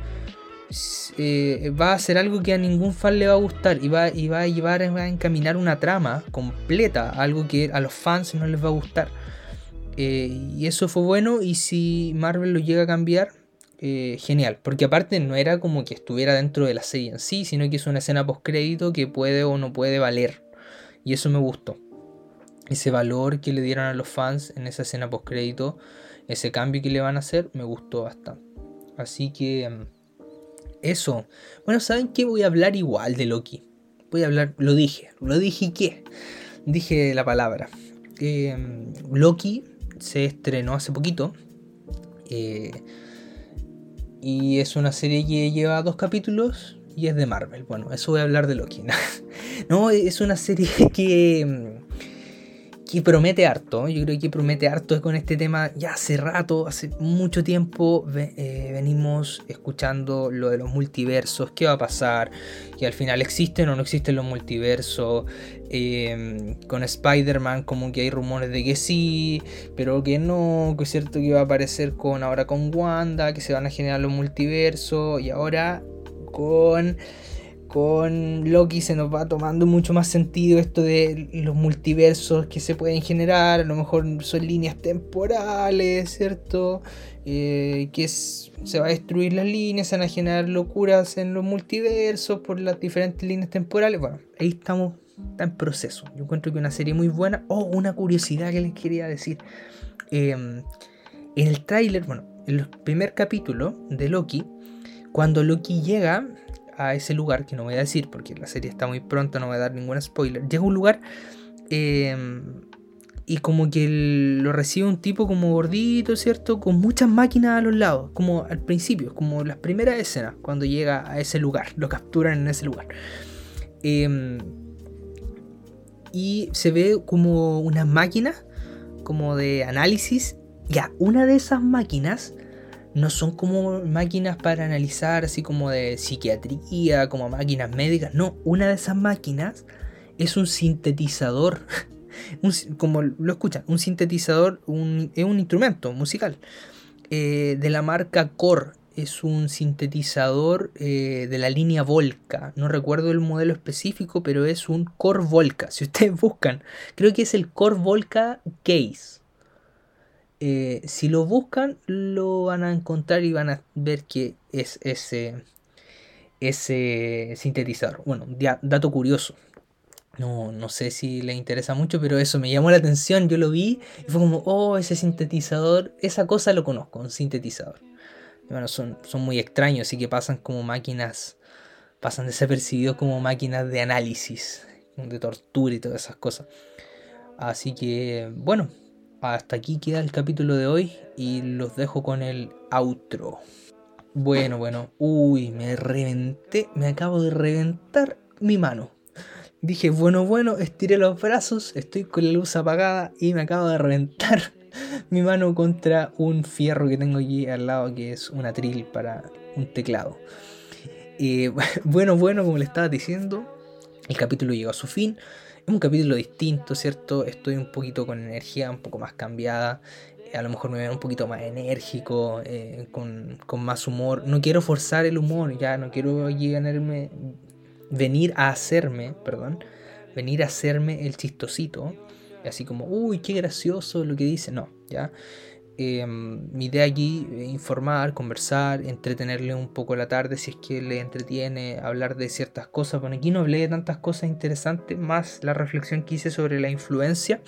eh, va a ser algo que a ningún fan le va a gustar. Y va, y va a llevar a encaminar una trama completa. Algo que a los fans no les va a gustar. Eh, y eso fue bueno. Y si Marvel lo llega a cambiar, eh, genial. Porque aparte no era como que estuviera dentro de la serie en sí, sino que es una escena post crédito que puede o no puede valer. Y eso me gustó ese valor que le dieron a los fans en esa escena post crédito, ese cambio que le van a hacer, me gustó bastante. Así que eso. Bueno, ¿saben qué? Voy a hablar igual de Loki. Voy a hablar, lo dije, lo dije qué. Dije la palabra. Mm, Loki se estrenó hace poquito. Eh, y es una serie que lleva dos capítulos y es de Marvel. Bueno, eso voy a hablar de Loki. no, es una serie que mm, que promete harto. Yo creo que promete harto con este tema ya hace rato, hace mucho tiempo eh, venimos escuchando lo de los multiversos, qué va a pasar, que al final existen o no existen los multiversos. Em, con Spider-Man como que hay rumores de que sí, pero que no, que es cierto que va a aparecer con ahora con Wanda, que se van a generar los multiversos y ahora con con Loki se nos va tomando mucho más sentido esto de los multiversos que se pueden generar, a lo mejor son líneas temporales, ¿cierto? Eh, que se va a destruir las líneas, se van a generar locuras en los multiversos por las diferentes líneas temporales. Bueno, ahí estamos, está en proceso. Yo encuentro que una serie muy buena. Oh, una curiosidad que les quería decir. Em, en el tráiler, bueno, en el primer capítulo de Loki, cuando Loki llega a ese lugar, que no voy a decir porque la serie está muy pronta, no voy a dar ningún spoiler. Llega a un lugar em, y como que lo recibe un tipo como gordito, ¿cierto? Con muchas máquinas a los lados, como al principio, como las primeras escenas, cuando llega a ese lugar, lo capturan en ese lugar. Em, y se ve como una máquina, como de análisis. Ya, una de esas máquinas no son como máquinas para analizar así como de psiquiatría, como máquinas médicas. No, una de esas máquinas es un sintetizador. como lo escuchan, un sintetizador es un instrumento musical eh, de la marca Core. Es un sintetizador eh, de la línea Volca. No recuerdo el modelo específico, pero es un Core Volca. Si ustedes buscan, creo que es el Core Volca Case eh, si lo buscan, lo van a encontrar y van a ver que es ese, ese sintetizador. Bueno, dato curioso. No, no sé si le interesa mucho, pero eso me llamó la atención. Yo lo vi y fue como, oh, ese sintetizador, esa cosa lo conozco, un sintetizador. Bueno, son, son muy extraños, así que pasan como máquinas pasan desapercibidos como máquinas de análisis, de tortura y todas esas cosas. Así que, bueno, hasta aquí queda el capítulo de hoy y los dejo con el outro. Bueno, bueno, uy, me reventé, me acabo de reventar mi mano. Dije, bueno, bueno, estiré los brazos, estoy con la luz apagada y me acabo de reventar mi mano contra un fierro que tengo allí al lado que es una atril para un teclado. Y bueno, bueno, como le estaba diciendo, el capítulo llegó a su fin. Es un capítulo distinto, ¿cierto? Estoy un poquito con energía un poco más cambiada. A lo mejor me veo un poquito más enérgico, eh, con, con, más humor. No quiero forzar el humor, ya no quiero ganarme, venir a hacerme, perdón, venir a hacerme el chistosito. Así como, uy, qué gracioso lo que dice. No, ya. Em, mi idea aquí es informar, conversar, entretenerle un poco la tarde si es que le entretiene, hablar de ciertas cosas. Bueno, aquí no hablé de tantas cosas interesantes, más la reflexión que hice sobre la influencia,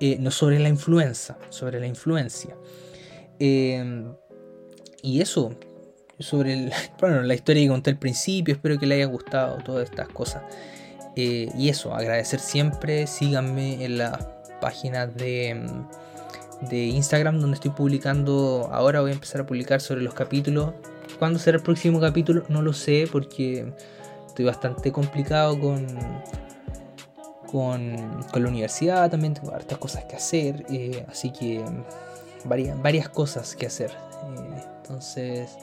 eh, no sobre la influenza, sobre la influencia. Em, y eso, sobre bueno, la historia que conté al principio, espero que le haya gustado todas estas cosas. Eh, y eso, agradecer siempre, síganme en las páginas de em, de Instagram donde estoy publicando. Ahora voy a empezar a publicar sobre los capítulos. ¿Cuándo será el próximo capítulo? No lo sé porque estoy bastante complicado con, con, con la universidad. También tengo hartas cosas que hacer. Eh, así que varias, varias cosas que hacer. Eh, entonces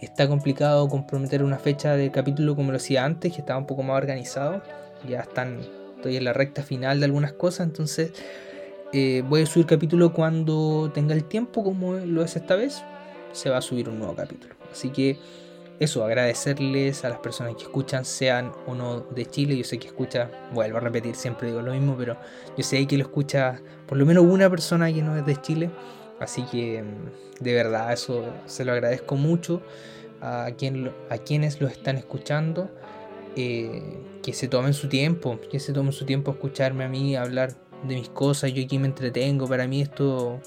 está complicado comprometer una fecha de capítulo como lo hacía antes, que estaba un poco más organizado. Ya están, estoy en la recta final de algunas cosas. Entonces eh, voy a subir capítulo cuando tenga el tiempo, como lo es esta vez. Se va a subir un nuevo capítulo. Así que eso, agradecerles a las personas que escuchan, sean o no de Chile. Yo sé que escucha, vuelvo a repetir, siempre digo lo mismo, pero yo sé que lo escucha por lo menos una persona que no es de Chile. Así que mm, de verdad, eso se lo agradezco mucho a, quien, a quienes lo están escuchando. Eh, que se tomen su tiempo, que se tomen su tiempo a escucharme a mí hablar de mis cosas, yo aquí me entretengo, para mí esto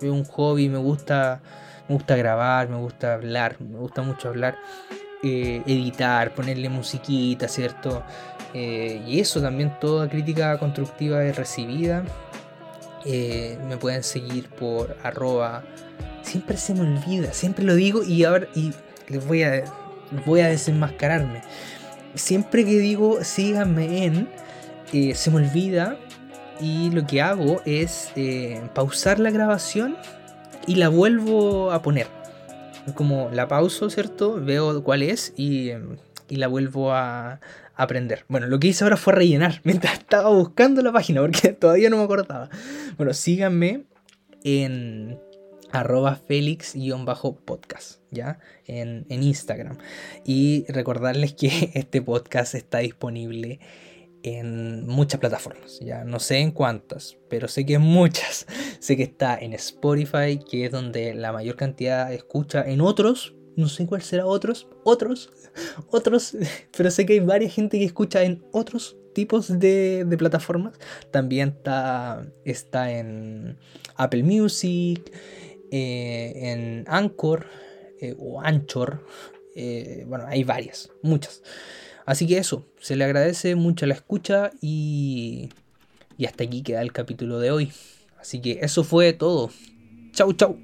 es un hobby, me gusta, me gusta grabar, me gusta hablar, me gusta mucho hablar, eh, editar, ponerle musiquita, ¿cierto? Eh, y eso también, toda crítica constructiva es recibida. Eh, me pueden seguir por arroba. Siempre se me olvida, siempre lo digo y ahora y les voy a, voy a desenmascararme. Siempre que digo síganme en, se me olvida y lo que hago es eh, pausar la grabación y la vuelvo a poner. Como la pauso, ¿cierto? Veo cuál es y, la vuelvo a, aprender. Bueno, lo que hice ahora fue rellenar mientras estaba buscando la página porque todavía no me acordaba. Bueno, síganme en arroba felix-podcast, ¿ya? En, en Instagram. Y recordarles que este podcast está disponible en muchas plataformas, ya no sé en cuántas, pero sé que en muchas. sé que está en Spotify, que es donde la mayor cantidad escucha, en otros, no sé cuál será otros, otros, otros, pero sé que hay varias gente que escucha en otros tipos de, plataformas. También está, está en Apple Music, eh, en Anchor eh, o Anchor. Eh, bueno, hay varias, muchas. Así que eso, se le agradece mucho la escucha y, y hasta aquí queda el capítulo de hoy. Así que eso fue todo. Chau, chau.